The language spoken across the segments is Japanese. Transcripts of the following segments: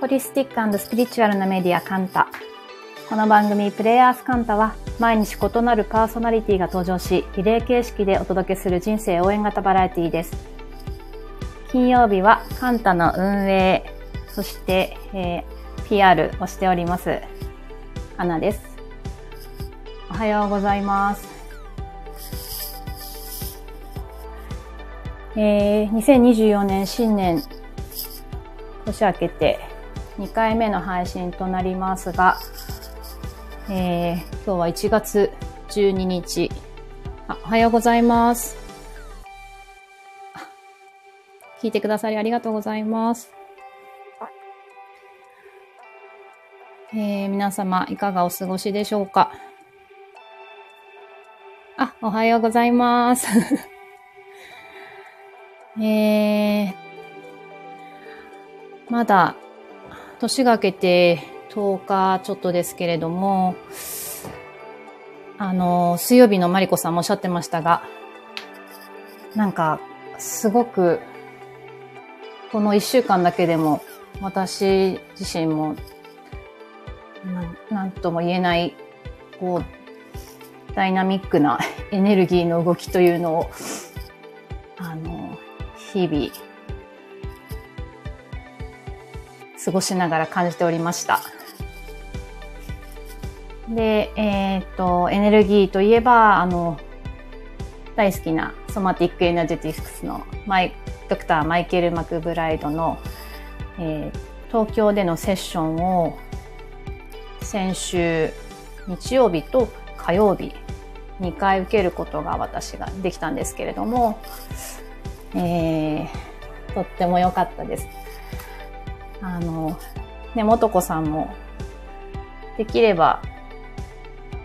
ホリスティックスピリチュアルなメディアカンタ。この番組プレイヤースカンタは毎日異なるパーソナリティが登場し、リレー形式でお届けする人生応援型バラエティです。金曜日はカンタの運営、そして、えー、PR をしております。アナです。おはようございます。えー、2024年新年年明けて2回目の配信となりますが、えー、今日は1月12日あ。おはようございます。聞いてくださりありがとうございます。えー、皆様、いかがお過ごしでしょうか？あ、おはようございます。えー、まだ年が明けて10日ちょっとですけれども、あの、水曜日のマリコさんもおっしゃってましたが、なんか、すごく、この1週間だけでも、私自身も、なんとも言えない、こう、ダイナミックなエネルギーの動きというのを、あの、日々、過ごしながら感じておりました。で、えっと、エネルギーといえば、あの、大好きなソマティックエナジェティクスのマイドクター、マイケル・マクブライドの、えー、東京でのセッションを先週日曜日と火曜日2回受けることが私ができたんですけれども、えー、とっても良かったです。あの、ね、もとこさんも、できれば、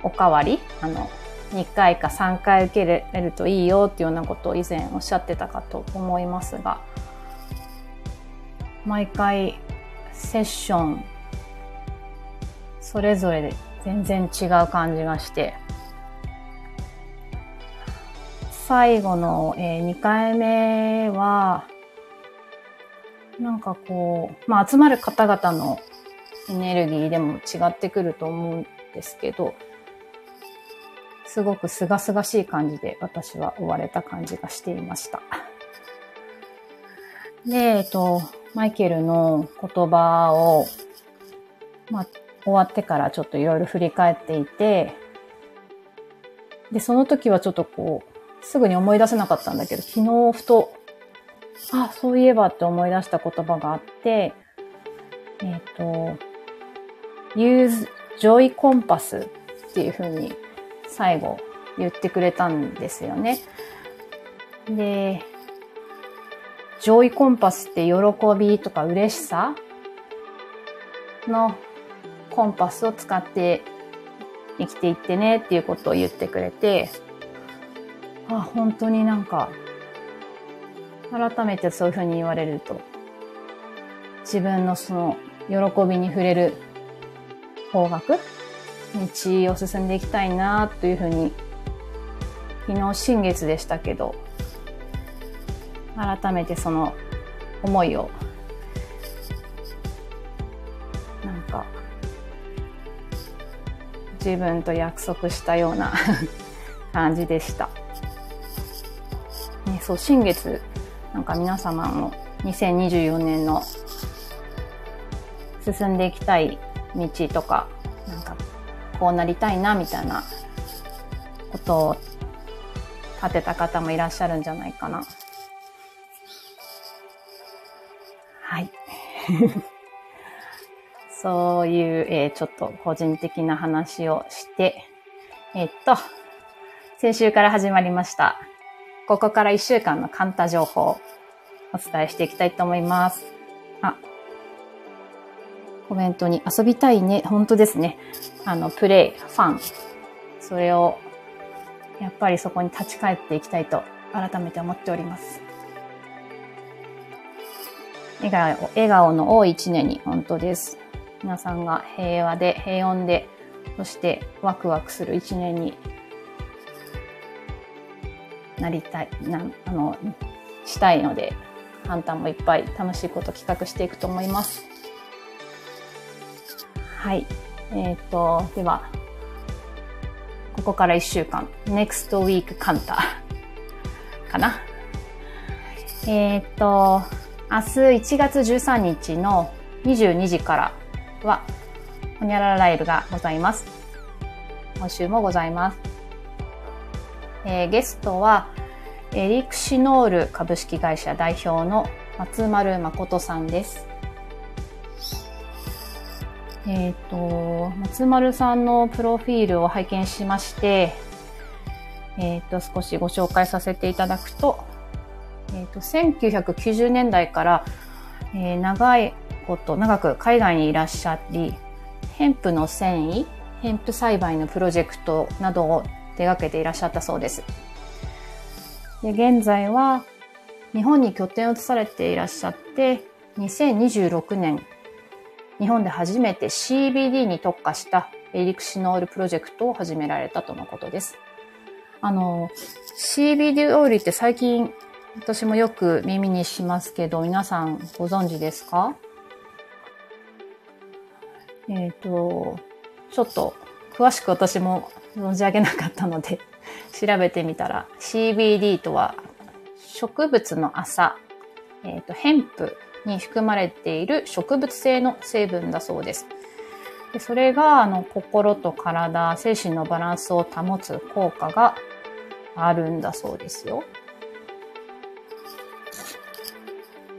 おかわり、あの、2回か3回受けれるといいよっていうようなことを以前おっしゃってたかと思いますが、毎回セッション、それぞれで全然違う感じがして、最後の、えー、2回目は、なんかこう、まあ集まる方々のエネルギーでも違ってくると思うんですけど、すごく清々しい感じで私は追われた感じがしていました。で、えっと、マイケルの言葉を、まあ、終わってからちょっといろいろ振り返っていて、で、その時はちょっとこう、すぐに思い出せなかったんだけど、昨日ふとあ、そういえばって思い出した言葉があって、えっ、ー、と、use joy compass っていうふうに最後言ってくれたんですよね。で、ジョイコンパスって喜びとか嬉しさのコンパスを使って生きていってねっていうことを言ってくれて、あ、本当になんか改めてそういうふうに言われると、自分のその喜びに触れる方角、道を進んでいきたいなというふうに、昨日新月でしたけど、改めてその思いを、なんか、自分と約束したような 感じでした。ね、そう、新月なんか皆様も2024年の進んでいきたい道とか、なんかこうなりたいなみたいなことを立てた方もいらっしゃるんじゃないかな。はい。そういう、えー、ちょっと個人的な話をして、えー、っと、先週から始まりました。ここから1週間のカンタ情報お伝えしていきたいと思います。あ、コメントに遊びたいね。本当ですね。あの、プレイ、ファン。それを、やっぱりそこに立ち返っていきたいと改めて思っております。笑顔、笑顔の多い一年に本当です。皆さんが平和で、平穏で、そしてワクワクする一年になりたい、なあの、したいので、ハンターもいっぱい楽しいこと企画していくと思います。はい。えっ、ー、と、では、ここから1週間、next week カンタかな。えっ、ー、と、明日1月13日の22時からは、ほにゃららライブがございます。今週もございます。えー、ゲストは、エリクシノール株式会社代表の松丸誠さんです。えっ、ー、と、松丸さんのプロフィールを拝見しまして、えっ、ー、と、少しご紹介させていただくと、えっ、ー、と、1990年代から、えー、長いこと、長く海外にいらっしゃり、ヘンプの繊維、ヘンプ栽培のプロジェクトなどを手掛けていらっしゃったそうです。で、現在は日本に拠点を移されていらっしゃって、2026年日本で初めて CBD に特化したエリクシノールプロジェクトを始められたとのことです。あの、CBD オイルって最近私もよく耳にしますけど、皆さんご存知ですか？えっ、ー、と、ちょっと詳しく私も存じ上げなかったので 調べてみたら CBD とは植物の朝、えっ、ー、と、ヘンプに含まれている植物性の成分だそうです。でそれが、あの、心と体、精神のバランスを保つ効果があるんだそうですよ。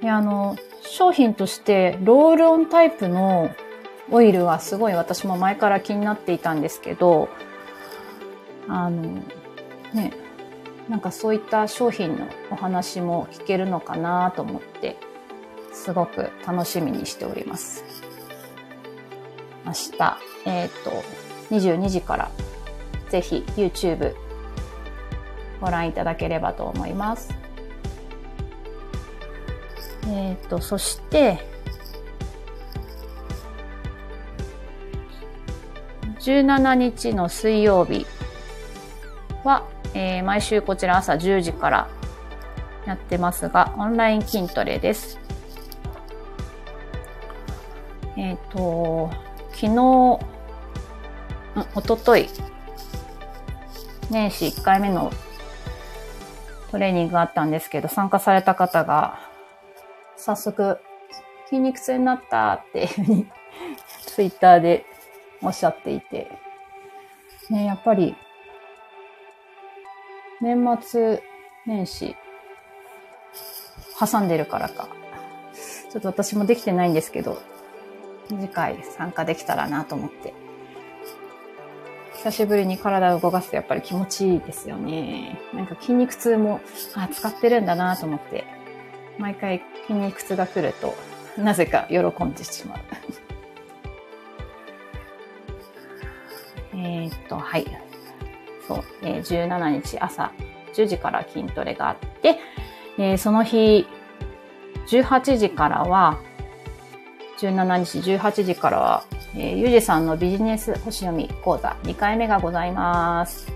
で、あの、商品としてロールオンタイプのオイルはすごい私も前から気になっていたんですけど、あの、ね、なんかそういった商品のお話も聞けるのかなと思ってすごく楽しみにしております。明日、えっ、ー、と、22時からぜひ YouTube ご覧いただければと思います。えっ、ー、と、そして、17日の水曜日は、えー、毎週こちら朝10時からやってますが、オンライン筋トレです。えっ、ー、と、昨日、おととい、年始1回目のトレーニングがあったんですけど、参加された方が、早速、筋肉痛になったっていうふうに、ツイッターでおっしゃっていて、ね、やっぱり、年末年始、挟んでるからか。ちょっと私もできてないんですけど、次回参加できたらなと思って。久しぶりに体を動かすとやっぱり気持ちいいですよね。なんか筋肉痛も、あ、使ってるんだなと思って、毎回筋肉痛が来ると、なぜか喜んでしまう。えっと、はい。そう、えー、17日朝10時から筋トレがあって、えー、その日、18時からは、17日18時からは、えー、ゆうじさんのビジネス星読み講座2回目がございます。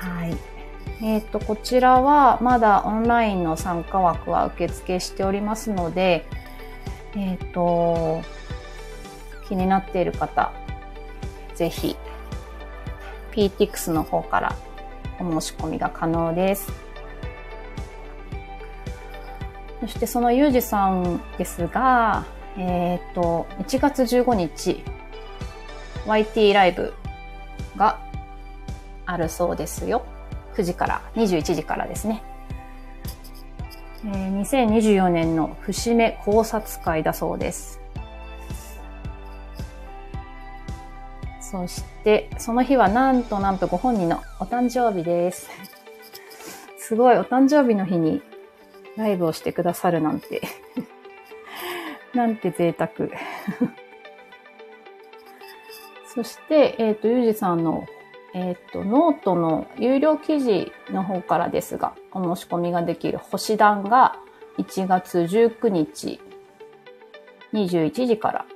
はい。えっ、ー、と、こちらはまだオンラインの参加枠は受付しておりますので、えっ、ー、と、気になっている方、ぜひ、PTX の方からお申し込みが可能です。そしてそのゆうじさんですが、えっ、ー、と、1月15日、YT ライブがあるそうですよ。9時から21時からですね。えー、2024年の節目考察会だそうです。そして、その日はなんとなんとご本人のお誕生日です。すごい、お誕生日の日にライブをしてくださるなんて なんて贅沢 そして、えっ、ー、と、ゆうじさんの、えっ、ー、と、ノートの有料記事の方からですが、お申し込みができる星団が1月19日21時から。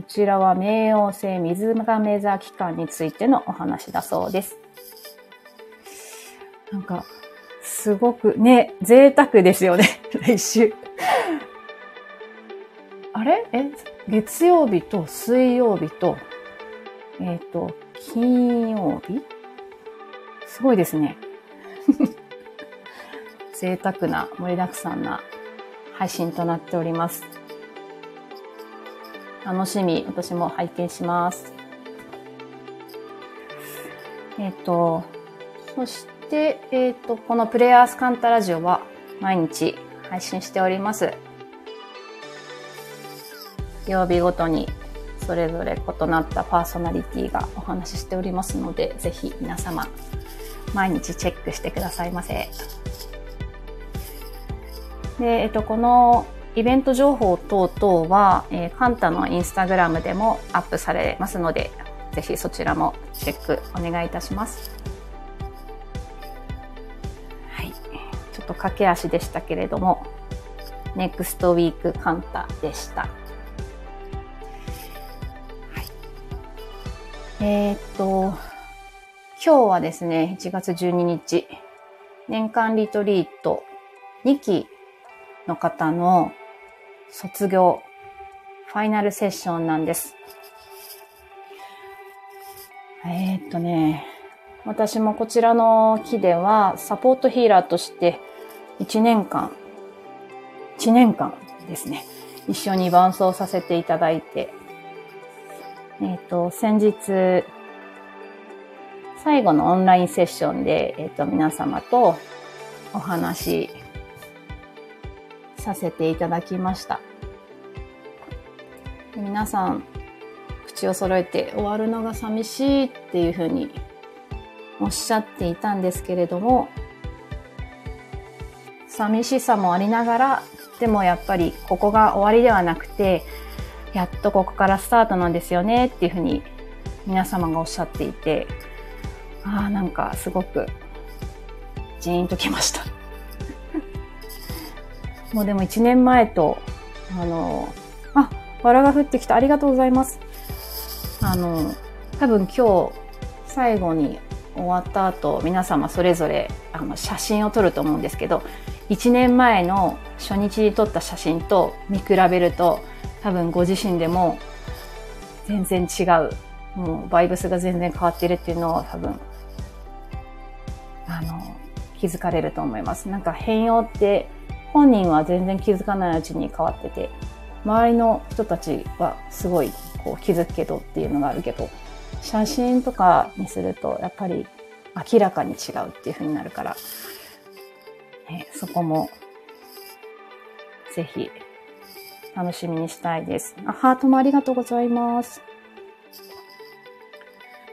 こちらは冥王星水亀座期間についてのお話だそうです。なんか、すごくね、贅沢ですよね、来週。あれ？え、月曜日と水曜日と、えっ、ー、と、金曜日？すごいですね。贅沢な、盛りだくさんな配信となっております。楽しみ、私も拝見します。えっ、ー、と、そして、えっ、ー、と、このプレイヤースカンタラジオは毎日配信しております。曜日ごとにそれぞれ異なったパーソナリティがお話ししておりますので、ぜひ皆様、毎日チェックしてくださいませ。で、えっと、このイベント情報等々は、えー、カンタのインスタグラムでもアップされますので、ぜひそちらもチェックお願いいたします。はい。ちょっと駆け足でしたけれども、ネクストウィークカンタでした。えー、っと、今日はですね、1月12日、年間リトリート2期の方の卒業、ファイナルセッションなんです。えー、っとね、私もこちらの木ではサポートヒーラーとして1年間、1年間ですね、一緒に伴奏させていただいてえっ、と、先日、最後のオンラインセッションで、えっ、と、皆様とお話させていただきました。皆さん、口を揃えて終わるのが寂しいっていうふうにおっしゃっていたんですけれども、寂しさもありながら、でもやっぱりここが終わりではなくて、やっとここからスタートなんですよねっていうふうに皆様がおっしゃっていて、ああ、なんかすごくジーンときました。もうでも1年前と、あの、あ、バラが降ってきた。ありがとうございます。あの、多分今日最後に終わった後、皆様それぞれあの写真を撮ると思うんですけど、1年前の初日に撮った写真と見比べると、多分ご自身でも全然違う、もうバイブスが全然変わってるっていうのを多分、あの、気づかれると思います。なんか変容って本人は全然気づかないうちに変わってて、周りの人たちはすごいこう気づくけどっていうのがあるけど、写真とかにするとやっぱり明らかに違うっていう風になるから、ね、そこもぜひ楽しみにしたいです。あ、ハートもありがとうございます。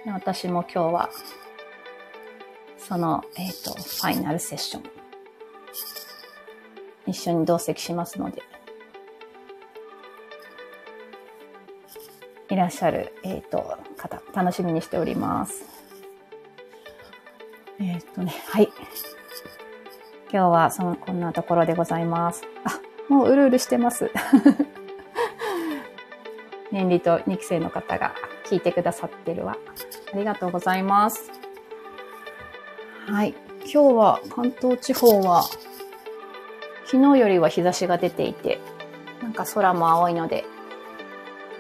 私も今日は、その、えっ、ー、と、ファイナルセッション、一緒に同席しますので、いらっしゃる、えっ、ー、と、方、楽しみにしております。えっ、ー、とね、はい。今日はその、こんなところでございます。あ、もううるうるしてます。年利と2期生の方が聞いてくださってるわ。ありがとうございます。はい。今日は関東地方は昨日よりは日差しが出ていて、なんか空も青いので、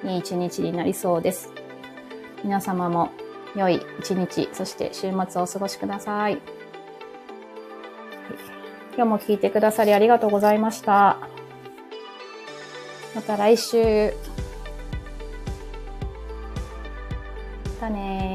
いい一日になりそうです。皆様も良い一日、そして週末をお過ごしください。今日も聞いてくださりありがとうございました。また来週。またね